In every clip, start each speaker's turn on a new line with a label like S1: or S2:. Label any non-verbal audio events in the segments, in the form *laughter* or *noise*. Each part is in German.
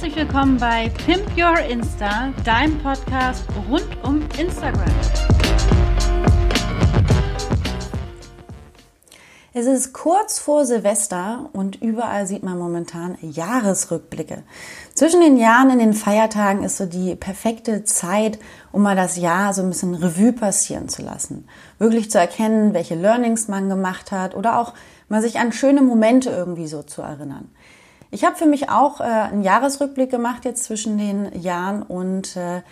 S1: Herzlich willkommen bei Pimp Your Insta, deinem Podcast rund um Instagram.
S2: Es ist kurz vor Silvester und überall sieht man momentan Jahresrückblicke. Zwischen den Jahren in den Feiertagen ist so die perfekte Zeit, um mal das Jahr so ein bisschen Revue passieren zu lassen. Wirklich zu erkennen, welche Learnings man gemacht hat oder auch mal sich an schöne Momente irgendwie so zu erinnern. Ich habe für mich auch äh, einen Jahresrückblick gemacht jetzt zwischen den Jahren und äh,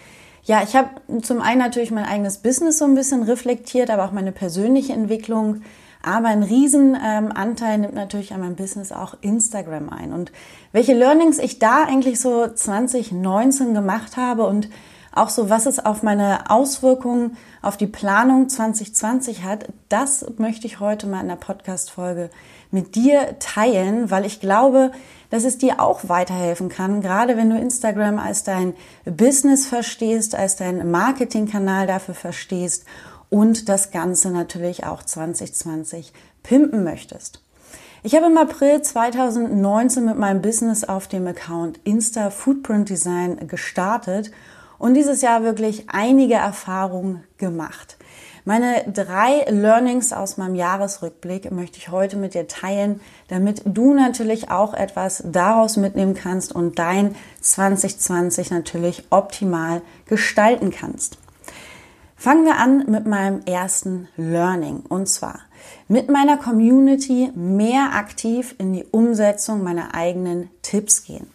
S2: ja, ich habe zum einen natürlich mein eigenes Business so ein bisschen reflektiert, aber auch meine persönliche Entwicklung. Aber ein Riesenanteil ähm, nimmt natürlich an meinem Business auch Instagram ein. Und welche Learnings ich da eigentlich so 2019 gemacht habe und auch so, was es auf meine Auswirkungen auf die Planung 2020 hat, das möchte ich heute mal in der Podcast-Folge mit dir teilen, weil ich glaube, dass es dir auch weiterhelfen kann, gerade wenn du Instagram als dein Business verstehst, als dein Marketingkanal dafür verstehst und das Ganze natürlich auch 2020 pimpen möchtest. Ich habe im April 2019 mit meinem Business auf dem Account Insta Footprint Design gestartet und dieses Jahr wirklich einige Erfahrungen gemacht. Meine drei Learnings aus meinem Jahresrückblick möchte ich heute mit dir teilen, damit du natürlich auch etwas daraus mitnehmen kannst und dein 2020 natürlich optimal gestalten kannst. Fangen wir an mit meinem ersten Learning und zwar mit meiner Community mehr aktiv in die Umsetzung meiner eigenen Tipps gehen.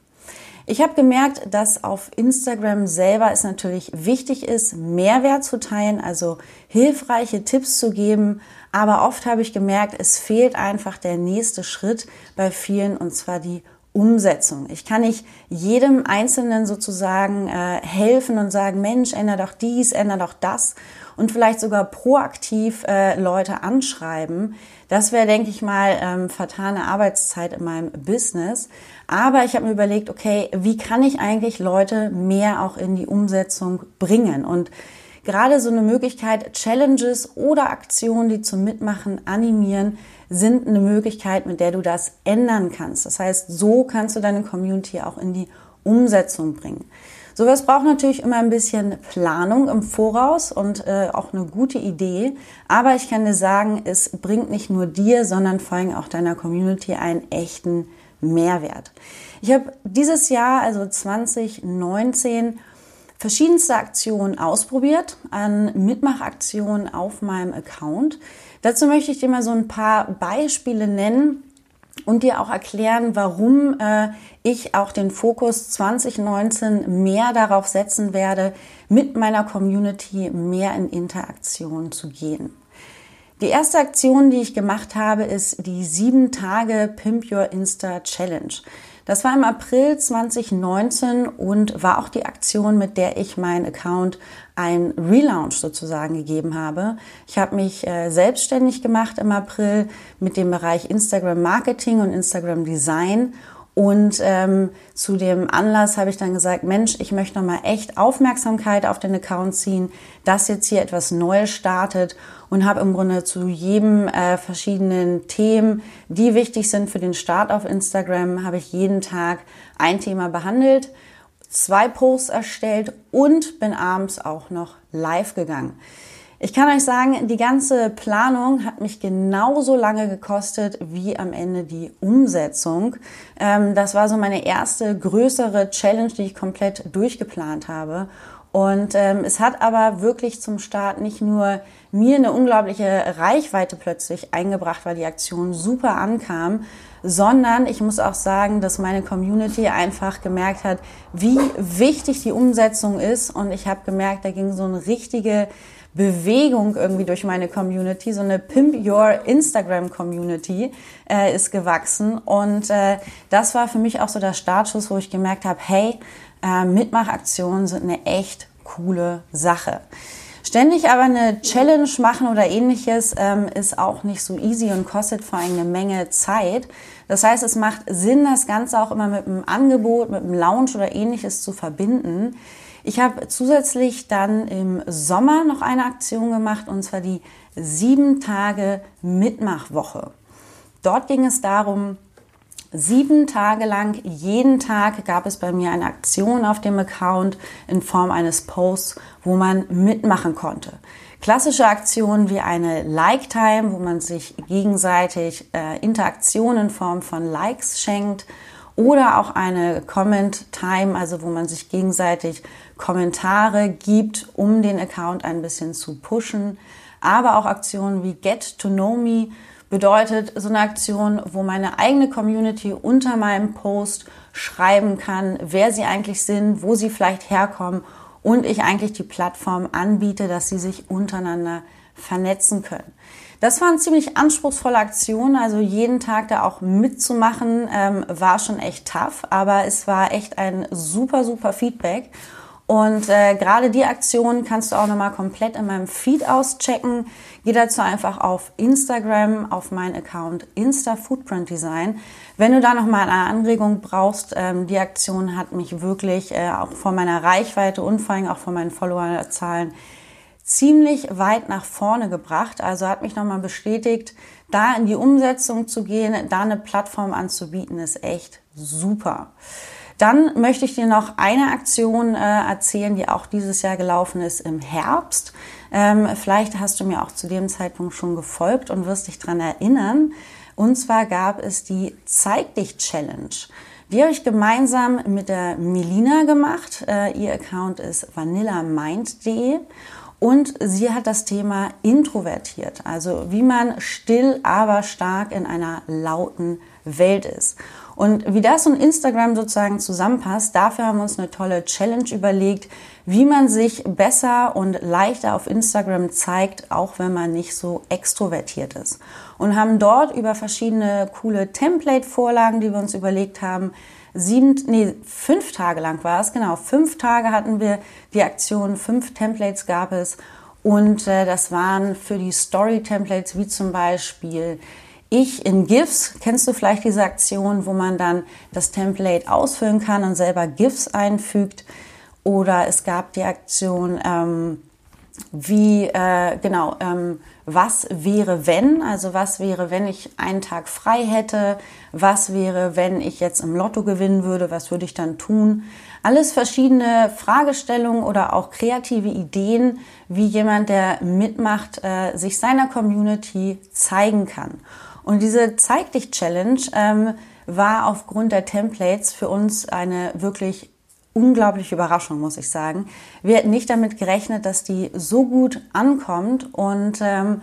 S2: Ich habe gemerkt, dass auf Instagram selber es natürlich wichtig ist, Mehrwert zu teilen, also hilfreiche Tipps zu geben. Aber oft habe ich gemerkt, es fehlt einfach der nächste Schritt bei vielen und zwar die Umsetzung. Ich kann nicht jedem Einzelnen sozusagen äh, helfen und sagen, Mensch, ändere doch dies, ändere doch das und vielleicht sogar proaktiv äh, Leute anschreiben. Das wäre, denke ich mal, ähm, vertane Arbeitszeit in meinem Business. Aber ich habe mir überlegt, okay, wie kann ich eigentlich Leute mehr auch in die Umsetzung bringen? Und gerade so eine Möglichkeit, Challenges oder Aktionen, die zum Mitmachen animieren, sind eine Möglichkeit, mit der du das ändern kannst. Das heißt, so kannst du deine Community auch in die Umsetzung bringen. Sowas braucht natürlich immer ein bisschen Planung im Voraus und äh, auch eine gute Idee. Aber ich kann dir sagen, es bringt nicht nur dir, sondern vor allem auch deiner Community einen echten Mehrwert. Ich habe dieses Jahr, also 2019, verschiedenste Aktionen ausprobiert, an Mitmachaktionen auf meinem Account. Dazu möchte ich dir mal so ein paar Beispiele nennen, und dir auch erklären, warum äh, ich auch den Fokus 2019 mehr darauf setzen werde, mit meiner Community mehr in Interaktion zu gehen. Die erste Aktion, die ich gemacht habe, ist die sieben Tage Pimp Your Insta Challenge. Das war im April 2019 und war auch die Aktion, mit der ich meinen Account ein Relaunch sozusagen gegeben habe. Ich habe mich äh, selbstständig gemacht im April mit dem Bereich Instagram Marketing und Instagram Design und ähm, zu dem Anlass habe ich dann gesagt, Mensch, ich möchte nochmal echt Aufmerksamkeit auf den Account ziehen, dass jetzt hier etwas Neues startet und habe im Grunde zu jedem äh, verschiedenen Themen, die wichtig sind für den Start auf Instagram, habe ich jeden Tag ein Thema behandelt, zwei Posts erstellt und bin abends auch noch live gegangen. Ich kann euch sagen, die ganze Planung hat mich genauso lange gekostet wie am Ende die Umsetzung. Ähm, das war so meine erste größere Challenge, die ich komplett durchgeplant habe. Und ähm, es hat aber wirklich zum Start nicht nur mir eine unglaubliche Reichweite plötzlich eingebracht, weil die Aktion super ankam, sondern ich muss auch sagen, dass meine Community einfach gemerkt hat, wie wichtig die Umsetzung ist. Und ich habe gemerkt, da ging so eine richtige Bewegung irgendwie durch meine Community, so eine Pimp Your Instagram Community äh, ist gewachsen und äh, das war für mich auch so der Startschuss, wo ich gemerkt habe, hey, äh, Mitmachaktionen sind eine echt coole Sache. Ständig aber eine Challenge machen oder ähnliches ähm, ist auch nicht so easy und kostet vor allem eine Menge Zeit. Das heißt, es macht Sinn, das Ganze auch immer mit einem Angebot, mit einem Lounge oder ähnliches zu verbinden. Ich habe zusätzlich dann im Sommer noch eine Aktion gemacht und zwar die sieben Tage Mitmachwoche. Dort ging es darum, Sieben Tage lang, jeden Tag gab es bei mir eine Aktion auf dem Account in Form eines Posts, wo man mitmachen konnte. Klassische Aktionen wie eine Like-Time, wo man sich gegenseitig äh, Interaktionen in Form von Likes schenkt oder auch eine Comment-Time, also wo man sich gegenseitig Kommentare gibt, um den Account ein bisschen zu pushen. Aber auch Aktionen wie Get to Know Me, bedeutet so eine Aktion, wo meine eigene Community unter meinem Post schreiben kann, wer sie eigentlich sind, wo sie vielleicht herkommen und ich eigentlich die Plattform anbiete, dass sie sich untereinander vernetzen können. Das war eine ziemlich anspruchsvolle Aktion, also jeden Tag da auch mitzumachen, ähm, war schon echt tough, aber es war echt ein super, super Feedback. Und äh, gerade die Aktion kannst du auch nochmal komplett in meinem Feed auschecken. Geh dazu einfach auf Instagram, auf meinen Account Insta Footprint Design. Wenn du da nochmal eine Anregung brauchst, ähm, die Aktion hat mich wirklich äh, auch von meiner Reichweite und vor allem auch von meinen Followerzahlen ziemlich weit nach vorne gebracht. Also hat mich nochmal bestätigt, da in die Umsetzung zu gehen, da eine Plattform anzubieten, ist echt super. Dann möchte ich dir noch eine Aktion äh, erzählen, die auch dieses Jahr gelaufen ist im Herbst. Ähm, vielleicht hast du mir auch zu dem Zeitpunkt schon gefolgt und wirst dich dran erinnern. Und zwar gab es die Zeig dich Challenge. Die habe ich gemeinsam mit der Melina gemacht. Äh, ihr Account ist vanillamind.de und sie hat das Thema introvertiert, also wie man still, aber stark in einer lauten Welt ist. Und wie das und Instagram sozusagen zusammenpasst, dafür haben wir uns eine tolle Challenge überlegt, wie man sich besser und leichter auf Instagram zeigt, auch wenn man nicht so extrovertiert ist. Und haben dort über verschiedene coole Template-Vorlagen, die wir uns überlegt haben, sieben, nee, fünf Tage lang war es, genau, fünf Tage hatten wir die Aktion, fünf Templates gab es. Und äh, das waren für die Story-Templates wie zum Beispiel ich in GIFs, kennst du vielleicht diese Aktion, wo man dann das Template ausfüllen kann und selber GIFs einfügt? Oder es gab die Aktion, ähm, wie, äh, genau, ähm, was wäre wenn, also was wäre, wenn ich einen Tag frei hätte, was wäre, wenn ich jetzt im Lotto gewinnen würde, was würde ich dann tun? Alles verschiedene Fragestellungen oder auch kreative Ideen, wie jemand, der mitmacht, äh, sich seiner Community zeigen kann. Und diese Zeig dich Challenge ähm, war aufgrund der Templates für uns eine wirklich unglaubliche Überraschung, muss ich sagen. Wir hätten nicht damit gerechnet, dass die so gut ankommt und ähm,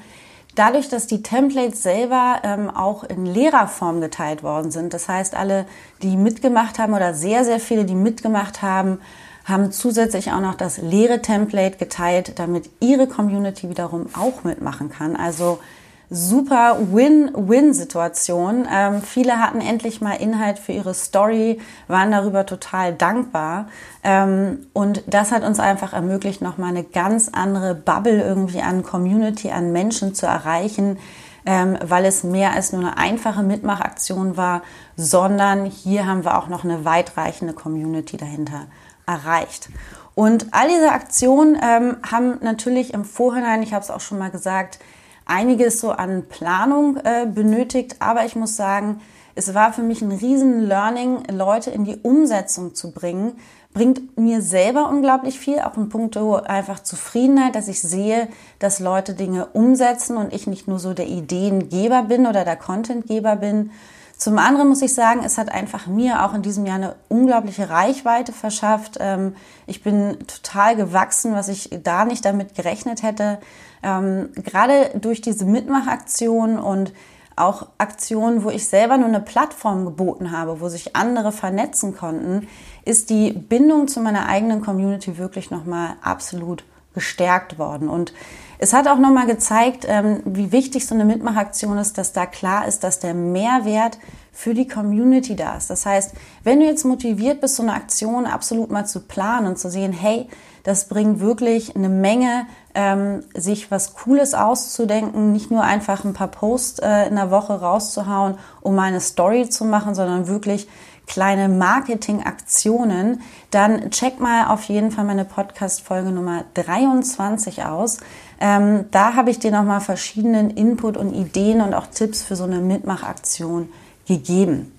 S2: dadurch, dass die Templates selber ähm, auch in Lehrerform geteilt worden sind. Das heißt, alle, die mitgemacht haben oder sehr, sehr viele, die mitgemacht haben, haben zusätzlich auch noch das leere Template geteilt, damit ihre Community wiederum auch mitmachen kann. Also super Win-Win-Situation. Ähm, viele hatten endlich mal Inhalt für ihre Story, waren darüber total dankbar. Ähm, und das hat uns einfach ermöglicht, nochmal eine ganz andere Bubble irgendwie an Community, an Menschen zu erreichen, ähm, weil es mehr als nur eine einfache Mitmachaktion war, sondern hier haben wir auch noch eine weitreichende Community dahinter erreicht. Und all diese Aktionen ähm, haben natürlich im Vorhinein, ich habe es auch schon mal gesagt, einiges so an Planung äh, benötigt, aber ich muss sagen, es war für mich ein riesen Learning, Leute in die Umsetzung zu bringen. Bringt mir selber unglaublich viel, auch in puncto einfach Zufriedenheit, dass ich sehe, dass Leute Dinge umsetzen und ich nicht nur so der Ideengeber bin oder der Contentgeber bin. Zum anderen muss ich sagen, es hat einfach mir auch in diesem Jahr eine unglaubliche Reichweite verschafft. Ähm, ich bin total gewachsen, was ich da nicht damit gerechnet hätte. Ähm, gerade durch diese Mitmachaktion und auch Aktionen, wo ich selber nur eine Plattform geboten habe, wo sich andere vernetzen konnten, ist die Bindung zu meiner eigenen Community wirklich nochmal absolut gestärkt worden. Und es hat auch nochmal gezeigt, ähm, wie wichtig so eine Mitmachaktion ist, dass da klar ist, dass der Mehrwert für die Community da ist. Das heißt, wenn du jetzt motiviert bist, so eine Aktion absolut mal zu planen und zu sehen, hey, das bringt wirklich eine Menge, ähm, sich was Cooles auszudenken, nicht nur einfach ein paar Posts äh, in der Woche rauszuhauen, um eine Story zu machen, sondern wirklich kleine Marketingaktionen, dann check mal auf jeden Fall meine Podcast-Folge Nummer 23 aus. Ähm, da habe ich dir nochmal verschiedenen Input und Ideen und auch Tipps für so eine Mitmachaktion gegeben.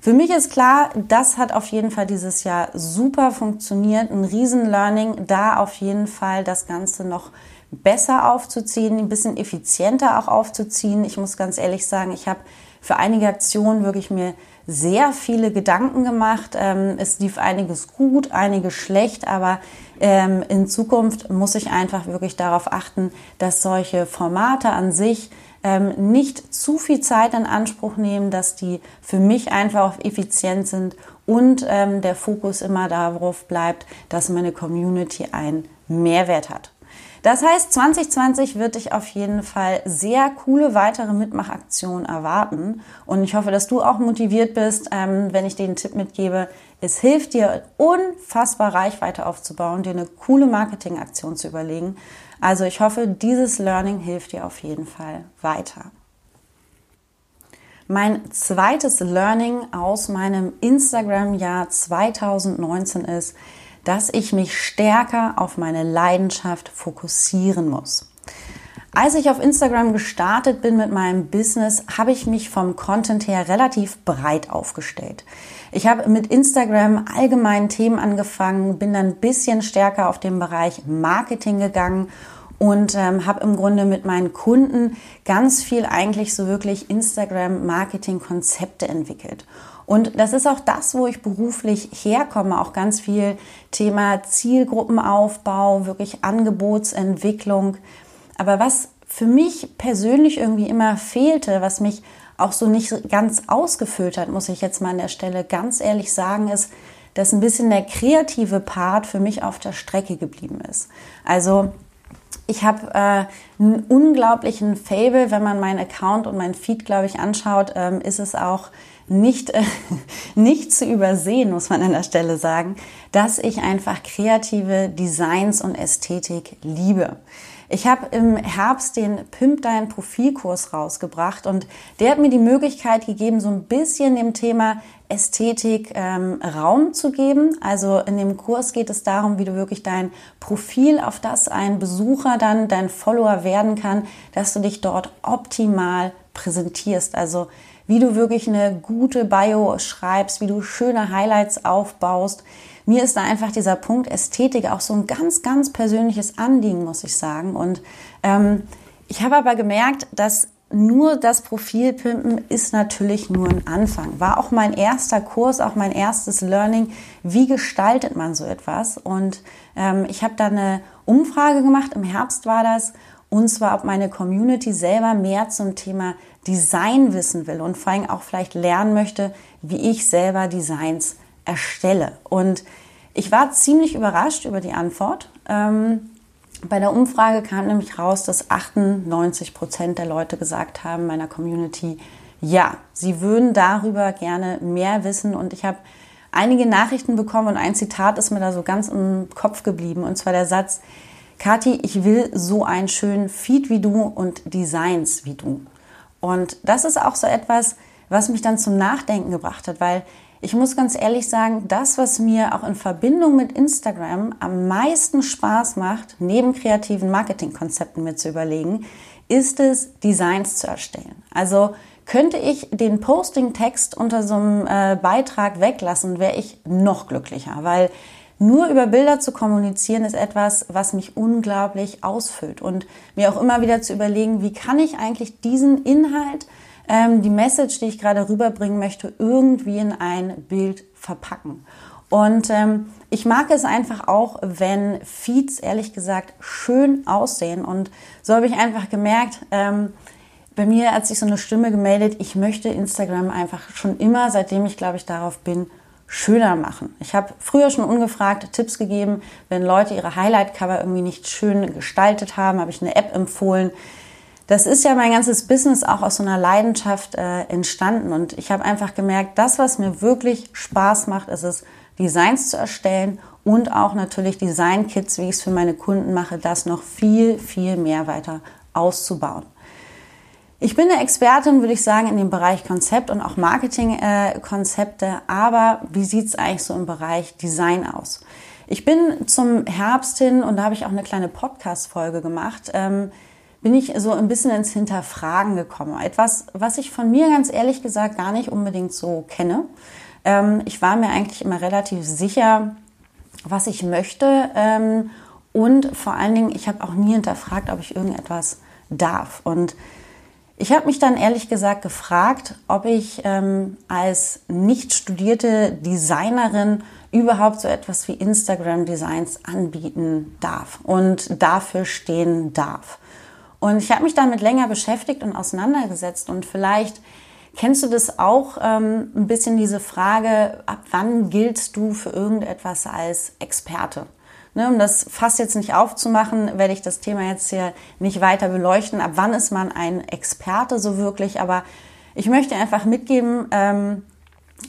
S2: Für mich ist klar, das hat auf jeden Fall dieses Jahr super funktioniert. Ein Riesen-Learning, da auf jeden Fall das Ganze noch besser aufzuziehen, ein bisschen effizienter auch aufzuziehen. Ich muss ganz ehrlich sagen, ich habe für einige Aktionen wirklich mir sehr viele Gedanken gemacht. Ähm, es lief einiges gut, einiges schlecht, aber ähm, in Zukunft muss ich einfach wirklich darauf achten, dass solche Formate an sich ähm, nicht zu viel Zeit in Anspruch nehmen, dass die für mich einfach effizient sind und ähm, der Fokus immer darauf bleibt, dass meine Community einen Mehrwert hat. Das heißt, 2020 wird dich auf jeden Fall sehr coole weitere Mitmachaktionen erwarten. Und ich hoffe, dass du auch motiviert bist, ähm, wenn ich dir den Tipp mitgebe. Es hilft dir, unfassbar Reichweite aufzubauen, dir eine coole Marketingaktion zu überlegen. Also ich hoffe, dieses Learning hilft dir auf jeden Fall weiter. Mein zweites Learning aus meinem Instagram-Jahr 2019 ist, dass ich mich stärker auf meine Leidenschaft fokussieren muss. Als ich auf Instagram gestartet bin mit meinem Business, habe ich mich vom Content her relativ breit aufgestellt. Ich habe mit Instagram allgemeinen Themen angefangen, bin dann ein bisschen stärker auf den Bereich Marketing gegangen und ähm, habe im Grunde mit meinen Kunden ganz viel eigentlich so wirklich Instagram-Marketing-Konzepte entwickelt. Und das ist auch das, wo ich beruflich herkomme, auch ganz viel Thema Zielgruppenaufbau, wirklich Angebotsentwicklung. Aber was für mich persönlich irgendwie immer fehlte, was mich auch so nicht ganz ausgefüllt hat, muss ich jetzt mal an der Stelle ganz ehrlich sagen, ist, dass ein bisschen der kreative Part für mich auf der Strecke geblieben ist. Also ich habe äh, einen unglaublichen Fable, wenn man meinen Account und meinen Feed, glaube ich, anschaut, ähm, ist es auch nicht, äh, *laughs* nicht zu übersehen, muss man an der Stelle sagen, dass ich einfach kreative Designs und Ästhetik liebe. Ich habe im Herbst den Pimp Dein Profilkurs rausgebracht und der hat mir die Möglichkeit gegeben, so ein bisschen dem Thema Ästhetik ähm, Raum zu geben. Also in dem Kurs geht es darum, wie du wirklich dein Profil, auf das ein Besucher dann dein Follower werden kann, dass du dich dort optimal präsentierst. Also wie du wirklich eine gute Bio schreibst, wie du schöne Highlights aufbaust. Mir ist da einfach dieser Punkt Ästhetik auch so ein ganz, ganz persönliches Anliegen, muss ich sagen. Und ähm, ich habe aber gemerkt, dass nur das Profilpimpen ist natürlich nur ein Anfang. War auch mein erster Kurs, auch mein erstes Learning. Wie gestaltet man so etwas? Und ähm, ich habe da eine Umfrage gemacht, im Herbst war das, und zwar, ob meine Community selber mehr zum Thema Design wissen will und vor allem auch vielleicht lernen möchte, wie ich selber Designs erstelle. Und ich war ziemlich überrascht über die Antwort. Ähm, bei der Umfrage kam nämlich raus, dass 98 Prozent der Leute gesagt haben, meiner Community, ja, sie würden darüber gerne mehr wissen. Und ich habe einige Nachrichten bekommen und ein Zitat ist mir da so ganz im Kopf geblieben. Und zwar der Satz, Kathi, ich will so einen schönen Feed wie du und Designs wie du. Und das ist auch so etwas, was mich dann zum Nachdenken gebracht hat, weil ich muss ganz ehrlich sagen, das, was mir auch in Verbindung mit Instagram am meisten Spaß macht, neben kreativen Marketingkonzepten mir zu überlegen, ist es, Designs zu erstellen. Also könnte ich den Posting-Text unter so einem äh, Beitrag weglassen, wäre ich noch glücklicher, weil nur über Bilder zu kommunizieren ist etwas, was mich unglaublich ausfüllt und mir auch immer wieder zu überlegen, wie kann ich eigentlich diesen Inhalt, ähm, die Message, die ich gerade rüberbringen möchte, irgendwie in ein Bild verpacken. Und ähm, ich mag es einfach auch, wenn Feeds ehrlich gesagt schön aussehen. Und so habe ich einfach gemerkt, ähm, bei mir hat sich so eine Stimme gemeldet, ich möchte Instagram einfach schon immer, seitdem ich glaube ich darauf bin, schöner machen. Ich habe früher schon ungefragt Tipps gegeben, wenn Leute ihre Highlight-Cover irgendwie nicht schön gestaltet haben, habe ich eine App empfohlen. Das ist ja mein ganzes Business auch aus so einer Leidenschaft äh, entstanden und ich habe einfach gemerkt, das, was mir wirklich Spaß macht, ist es, Designs zu erstellen und auch natürlich Design-Kits, wie ich es für meine Kunden mache, das noch viel, viel mehr weiter auszubauen. Ich bin eine Expertin, würde ich sagen, in dem Bereich Konzept und auch Marketingkonzepte. Äh, aber wie sieht es eigentlich so im Bereich Design aus? Ich bin zum Herbst hin, und da habe ich auch eine kleine Podcast-Folge gemacht, ähm, bin ich so ein bisschen ins Hinterfragen gekommen. Etwas, was ich von mir ganz ehrlich gesagt gar nicht unbedingt so kenne. Ähm, ich war mir eigentlich immer relativ sicher, was ich möchte. Ähm, und vor allen Dingen, ich habe auch nie hinterfragt, ob ich irgendetwas darf. Und ich habe mich dann ehrlich gesagt gefragt, ob ich ähm, als nicht studierte Designerin überhaupt so etwas wie Instagram Designs anbieten darf und dafür stehen darf. Und ich habe mich damit länger beschäftigt und auseinandergesetzt und vielleicht kennst du das auch ähm, ein bisschen diese Frage, ab wann giltst du für irgendetwas als Experte? Ne, um das fast jetzt nicht aufzumachen, werde ich das Thema jetzt hier nicht weiter beleuchten. Ab wann ist man ein Experte so wirklich? Aber ich möchte einfach mitgeben, ähm,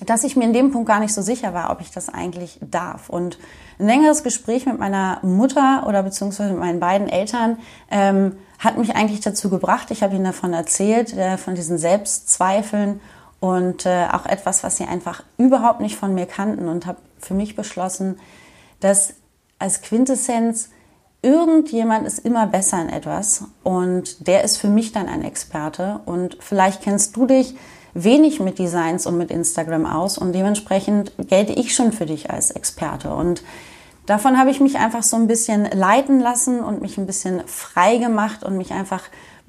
S2: dass ich mir in dem Punkt gar nicht so sicher war, ob ich das eigentlich darf. Und ein längeres Gespräch mit meiner Mutter oder beziehungsweise mit meinen beiden Eltern ähm, hat mich eigentlich dazu gebracht. Ich habe ihnen davon erzählt, äh, von diesen Selbstzweifeln und äh, auch etwas, was sie einfach überhaupt nicht von mir kannten und habe für mich beschlossen, dass als Quintessenz, irgendjemand ist immer besser in etwas und der ist für mich dann ein Experte und vielleicht kennst du dich wenig mit Designs und mit Instagram aus und dementsprechend gelte ich schon für dich als Experte und davon habe ich mich einfach so ein bisschen leiten lassen und mich ein bisschen frei gemacht und mich einfach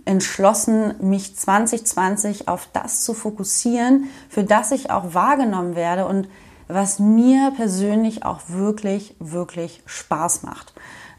S2: entschlossen, mich 2020 auf das zu fokussieren, für das ich auch wahrgenommen werde und was mir persönlich auch wirklich, wirklich Spaß macht.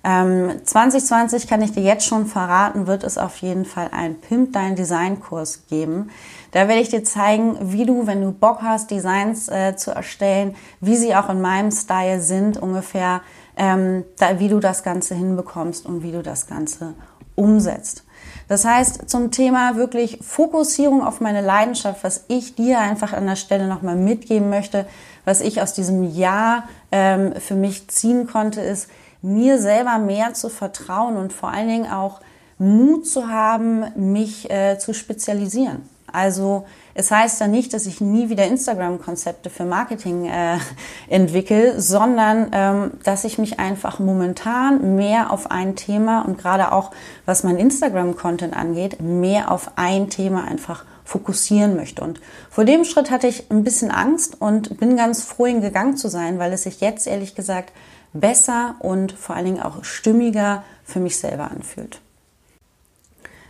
S2: Ähm, 2020 kann ich dir jetzt schon verraten, wird es auf jeden Fall einen Pimp Dein Design Kurs geben. Da werde ich dir zeigen, wie du, wenn du Bock hast, Designs äh, zu erstellen, wie sie auch in meinem Style sind, ungefähr, ähm, da, wie du das Ganze hinbekommst und wie du das Ganze umsetzt. Das heißt, zum Thema wirklich Fokussierung auf meine Leidenschaft, was ich dir einfach an der Stelle nochmal mitgeben möchte, was ich aus diesem Jahr ähm, für mich ziehen konnte, ist, mir selber mehr zu vertrauen und vor allen Dingen auch Mut zu haben, mich äh, zu spezialisieren. Also es heißt dann nicht, dass ich nie wieder Instagram-Konzepte für Marketing äh, *laughs* entwickle, sondern ähm, dass ich mich einfach momentan mehr auf ein Thema und gerade auch was mein Instagram-Content angeht, mehr auf ein Thema einfach fokussieren möchte. Und vor dem Schritt hatte ich ein bisschen Angst und bin ganz froh, ihn gegangen zu sein, weil es sich jetzt ehrlich gesagt besser und vor allen Dingen auch stimmiger für mich selber anfühlt.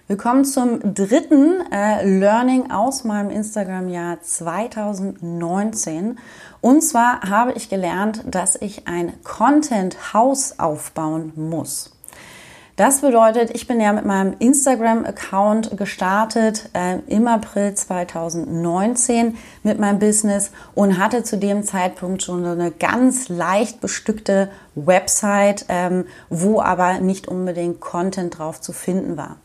S2: Wir kommen zum dritten äh, Learning aus meinem Instagram-Jahr 2019. Und zwar habe ich gelernt, dass ich ein Content-Haus aufbauen muss. Das bedeutet, ich bin ja mit meinem Instagram-Account gestartet äh, im April 2019 mit meinem Business und hatte zu dem Zeitpunkt schon so eine ganz leicht bestückte Website, ähm, wo aber nicht unbedingt Content drauf zu finden war.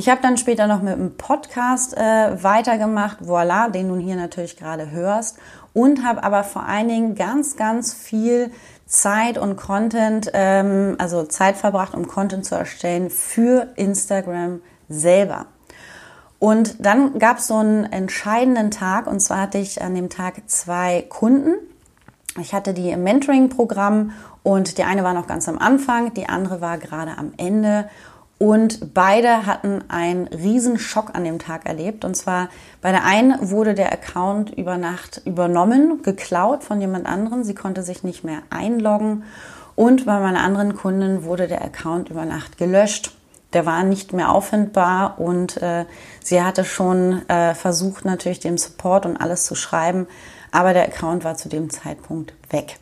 S2: Ich habe dann später noch mit einem Podcast äh, weitergemacht, voila, den du hier natürlich gerade hörst, und habe aber vor allen Dingen ganz, ganz viel Zeit und Content, ähm, also Zeit verbracht, um Content zu erstellen für Instagram selber. Und dann gab es so einen entscheidenden Tag, und zwar hatte ich an dem Tag zwei Kunden. Ich hatte die im Mentoring-Programm und die eine war noch ganz am Anfang, die andere war gerade am Ende. Und beide hatten einen riesen Schock an dem Tag erlebt. Und zwar bei der einen wurde der Account über Nacht übernommen, geklaut von jemand anderem. Sie konnte sich nicht mehr einloggen. Und bei meiner anderen Kundin wurde der Account über Nacht gelöscht. Der war nicht mehr auffindbar und äh, sie hatte schon äh, versucht, natürlich dem Support und alles zu schreiben, aber der Account war zu dem Zeitpunkt weg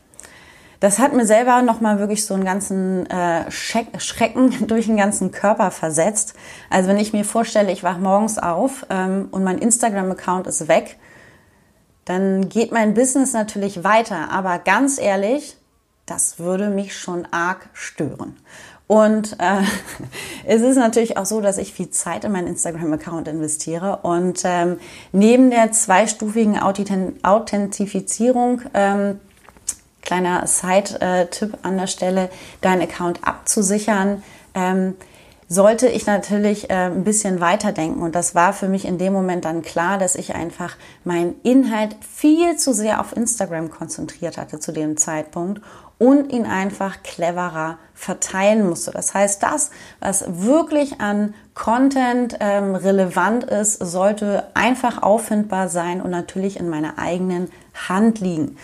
S2: das hat mir selber nochmal wirklich so einen ganzen äh, Schrecken *laughs* durch den ganzen Körper versetzt. Also wenn ich mir vorstelle, ich wache morgens auf ähm, und mein Instagram-Account ist weg, dann geht mein Business natürlich weiter. Aber ganz ehrlich, das würde mich schon arg stören. Und äh, *laughs* es ist natürlich auch so, dass ich viel Zeit in meinen Instagram-Account investiere. Und ähm, neben der zweistufigen Authentifizierung ähm, kleiner Side-Tipp an der Stelle, deinen Account abzusichern, ähm, sollte ich natürlich äh, ein bisschen weiterdenken. Und das war für mich in dem Moment dann klar, dass ich einfach meinen Inhalt viel zu sehr auf Instagram konzentriert hatte zu dem Zeitpunkt und ihn einfach cleverer verteilen musst du. Das heißt, das, was wirklich an Content ähm, relevant ist, sollte einfach auffindbar sein und natürlich in meiner eigenen Hand liegen.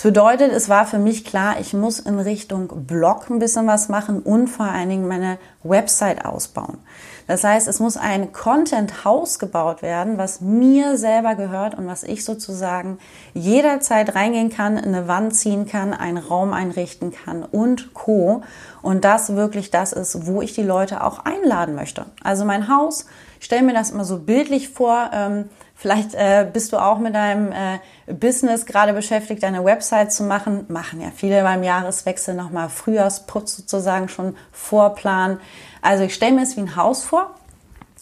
S2: Das bedeutet, es war für mich klar, ich muss in Richtung Blog ein bisschen was machen und vor allen Dingen meine Website ausbauen. Das heißt, es muss ein Content-Haus gebaut werden, was mir selber gehört und was ich sozusagen jederzeit reingehen kann, eine Wand ziehen kann, einen Raum einrichten kann und Co. Und das wirklich das ist, wo ich die Leute auch einladen möchte. Also mein Haus, ich stelle mir das immer so bildlich vor, ähm, Vielleicht äh, bist du auch mit deinem äh, Business gerade beschäftigt, deine Website zu machen. Machen ja viele beim Jahreswechsel nochmal Frühjahrsputz sozusagen schon vorplanen. Also ich stelle mir es wie ein Haus vor,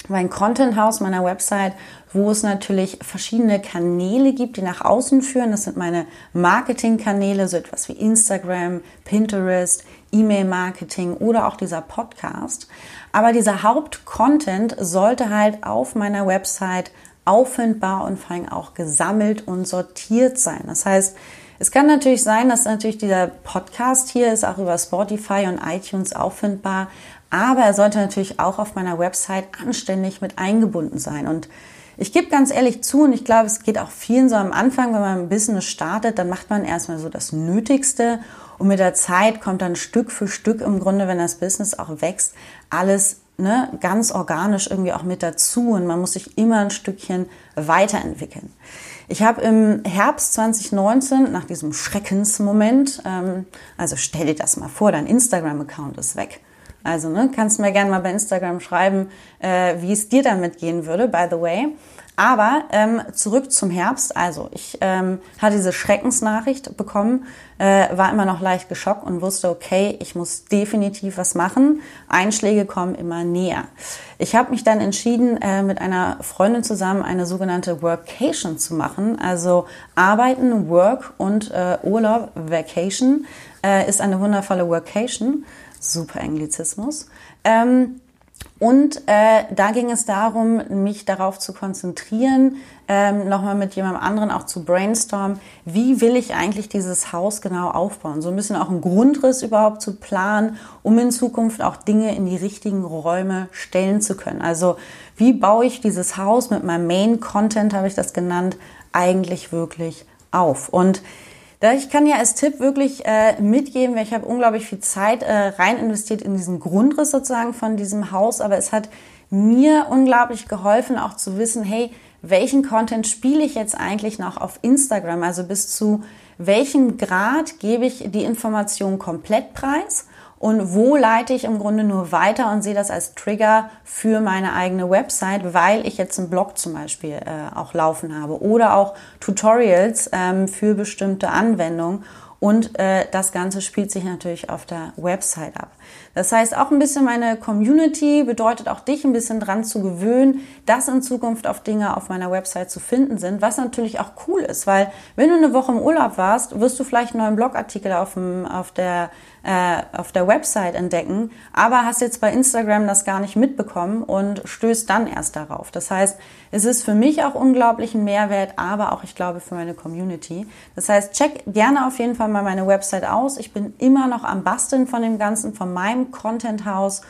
S2: mein Content-Haus meiner Website, wo es natürlich verschiedene Kanäle gibt, die nach außen führen. Das sind meine Marketing-Kanäle, so etwas wie Instagram, Pinterest, E-Mail-Marketing oder auch dieser Podcast. Aber dieser Haupt-Content sollte halt auf meiner Website auffindbar und vor allem auch gesammelt und sortiert sein. Das heißt, es kann natürlich sein, dass natürlich dieser Podcast hier ist auch über Spotify und iTunes auffindbar, aber er sollte natürlich auch auf meiner Website anständig mit eingebunden sein. Und ich gebe ganz ehrlich zu, und ich glaube, es geht auch vielen so am Anfang, wenn man ein Business startet, dann macht man erstmal so das Nötigste und mit der Zeit kommt dann Stück für Stück im Grunde, wenn das Business auch wächst, alles ne, ganz organisch irgendwie auch mit dazu und man muss sich immer ein Stückchen weiterentwickeln. Ich habe im Herbst 2019, nach diesem Schreckensmoment, ähm, also stell dir das mal vor, dein Instagram-Account ist weg. Also ne, kannst mir gerne mal bei Instagram schreiben, äh, wie es dir damit gehen würde, by the way. Aber ähm, zurück zum Herbst. Also ich ähm, hatte diese Schreckensnachricht bekommen, äh, war immer noch leicht geschockt und wusste, okay, ich muss definitiv was machen. Einschläge kommen immer näher. Ich habe mich dann entschieden, äh, mit einer Freundin zusammen eine sogenannte Workation zu machen. Also Arbeiten, Work und äh, Urlaub, Vacation äh, ist eine wundervolle Workation. Super Anglizismus. Ähm, und äh, da ging es darum, mich darauf zu konzentrieren, ähm, nochmal mit jemandem anderen auch zu brainstormen, wie will ich eigentlich dieses Haus genau aufbauen. So ein bisschen auch einen Grundriss überhaupt zu planen, um in Zukunft auch Dinge in die richtigen Räume stellen zu können. Also wie baue ich dieses Haus mit meinem Main-Content, habe ich das genannt, eigentlich wirklich auf. Und ich kann ja als Tipp wirklich äh, mitgeben, weil ich habe unglaublich viel Zeit äh, rein investiert in diesen Grundriss sozusagen von diesem Haus, aber es hat mir unglaublich geholfen, auch zu wissen, hey, welchen Content spiele ich jetzt eigentlich noch auf Instagram? Also bis zu welchem Grad gebe ich die Information komplett preis und wo leite ich im Grunde nur weiter und sehe das als Trigger für meine eigene Website, weil ich jetzt einen Blog zum Beispiel äh, auch laufen habe oder auch Tutorials ähm, für bestimmte Anwendungen und äh, das Ganze spielt sich natürlich auf der Website ab. Das heißt, auch ein bisschen meine Community bedeutet auch dich ein bisschen dran zu gewöhnen, dass in Zukunft auf Dinge auf meiner Website zu finden sind, was natürlich auch cool ist, weil wenn du eine Woche im Urlaub warst, wirst du vielleicht einen neuen Blogartikel auf, dem, auf der äh, auf der Website entdecken, aber hast jetzt bei Instagram das gar nicht mitbekommen und stößt dann erst darauf. Das heißt, es ist für mich auch unglaublich ein Mehrwert, aber auch, ich glaube, für meine Community. Das heißt, check gerne auf jeden Fall mal meine Website aus. Ich bin immer noch am Basteln von dem Ganzen, von meinem Content House.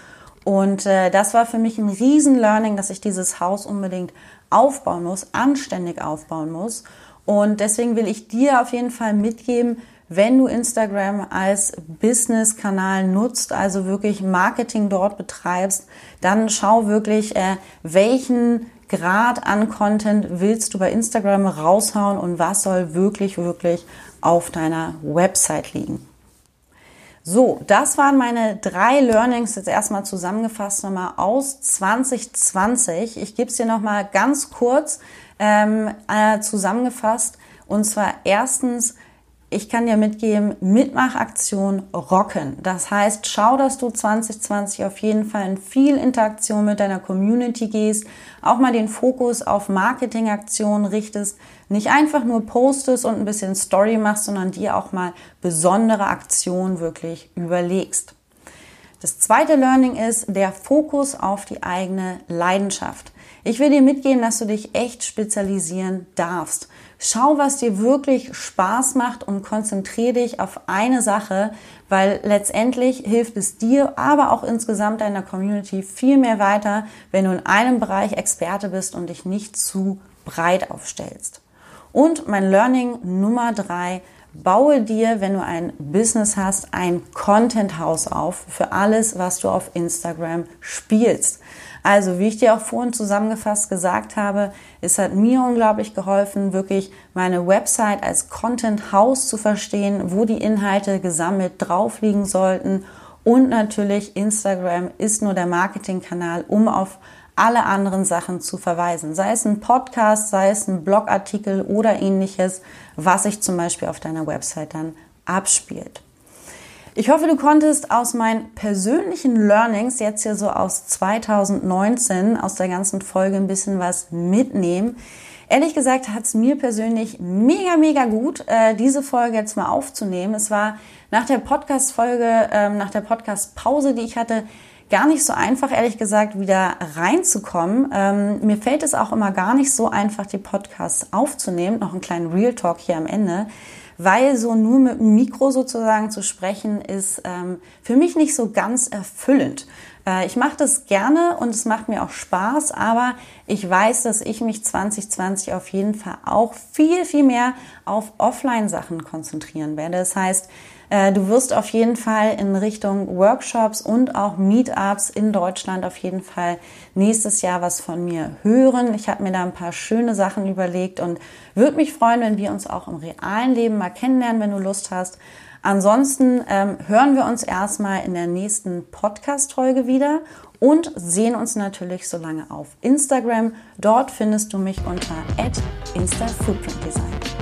S2: Und äh, das war für mich ein riesen Learning, dass ich dieses Haus unbedingt aufbauen muss, anständig aufbauen muss. Und deswegen will ich dir auf jeden Fall mitgeben, wenn du Instagram als Business-Kanal nutzt, also wirklich Marketing dort betreibst, dann schau wirklich, äh, welchen Grad an Content willst du bei Instagram raushauen und was soll wirklich, wirklich auf deiner Website liegen. So, das waren meine drei Learnings jetzt erstmal zusammengefasst nochmal aus 2020. Ich gebe es dir nochmal ganz kurz ähm, äh, zusammengefasst. Und zwar erstens, ich kann dir mitgeben, Mitmachaktion rocken. Das heißt, schau, dass du 2020 auf jeden Fall in viel Interaktion mit deiner Community gehst, auch mal den Fokus auf Marketingaktionen richtest, nicht einfach nur postest und ein bisschen Story machst, sondern dir auch mal besondere Aktionen wirklich überlegst. Das zweite Learning ist der Fokus auf die eigene Leidenschaft. Ich will dir mitgeben, dass du dich echt spezialisieren darfst. Schau, was dir wirklich Spaß macht und konzentriere dich auf eine Sache, weil letztendlich hilft es dir, aber auch insgesamt deiner Community viel mehr weiter, wenn du in einem Bereich Experte bist und dich nicht zu breit aufstellst. Und mein Learning Nummer drei, baue dir, wenn du ein Business hast, ein Content House auf für alles, was du auf Instagram spielst. Also, wie ich dir auch vorhin zusammengefasst gesagt habe, es hat mir unglaublich geholfen, wirklich meine Website als Content House zu verstehen, wo die Inhalte gesammelt drauf liegen sollten. Und natürlich Instagram ist nur der Marketingkanal, um auf alle anderen Sachen zu verweisen. Sei es ein Podcast, sei es ein Blogartikel oder ähnliches, was sich zum Beispiel auf deiner Website dann abspielt. Ich hoffe, du konntest aus meinen persönlichen Learnings jetzt hier so aus 2019, aus der ganzen Folge ein bisschen was mitnehmen. Ehrlich gesagt hat es mir persönlich mega, mega gut, äh, diese Folge jetzt mal aufzunehmen. Es war nach der Podcast-Folge, ähm, nach der Podcast-Pause, die ich hatte, gar nicht so einfach, ehrlich gesagt, wieder reinzukommen. Ähm, mir fällt es auch immer gar nicht so einfach, die Podcasts aufzunehmen. Noch einen kleinen Real Talk hier am Ende weil so nur mit dem Mikro sozusagen zu sprechen ist ähm, für mich nicht so ganz erfüllend. Äh, ich mache das gerne und es macht mir auch Spaß, aber ich weiß, dass ich mich 2020 auf jeden Fall auch viel, viel mehr auf Offline-Sachen konzentrieren werde. Das heißt, du wirst auf jeden Fall in Richtung Workshops und auch Meetups in Deutschland auf jeden Fall nächstes Jahr was von mir hören. Ich habe mir da ein paar schöne Sachen überlegt und würde mich freuen, wenn wir uns auch im realen Leben mal kennenlernen, wenn du Lust hast. Ansonsten ähm, hören wir uns erstmal in der nächsten Podcast-Folge wieder und sehen uns natürlich so lange auf Instagram. Dort findest du mich unter @instafootprintdesign.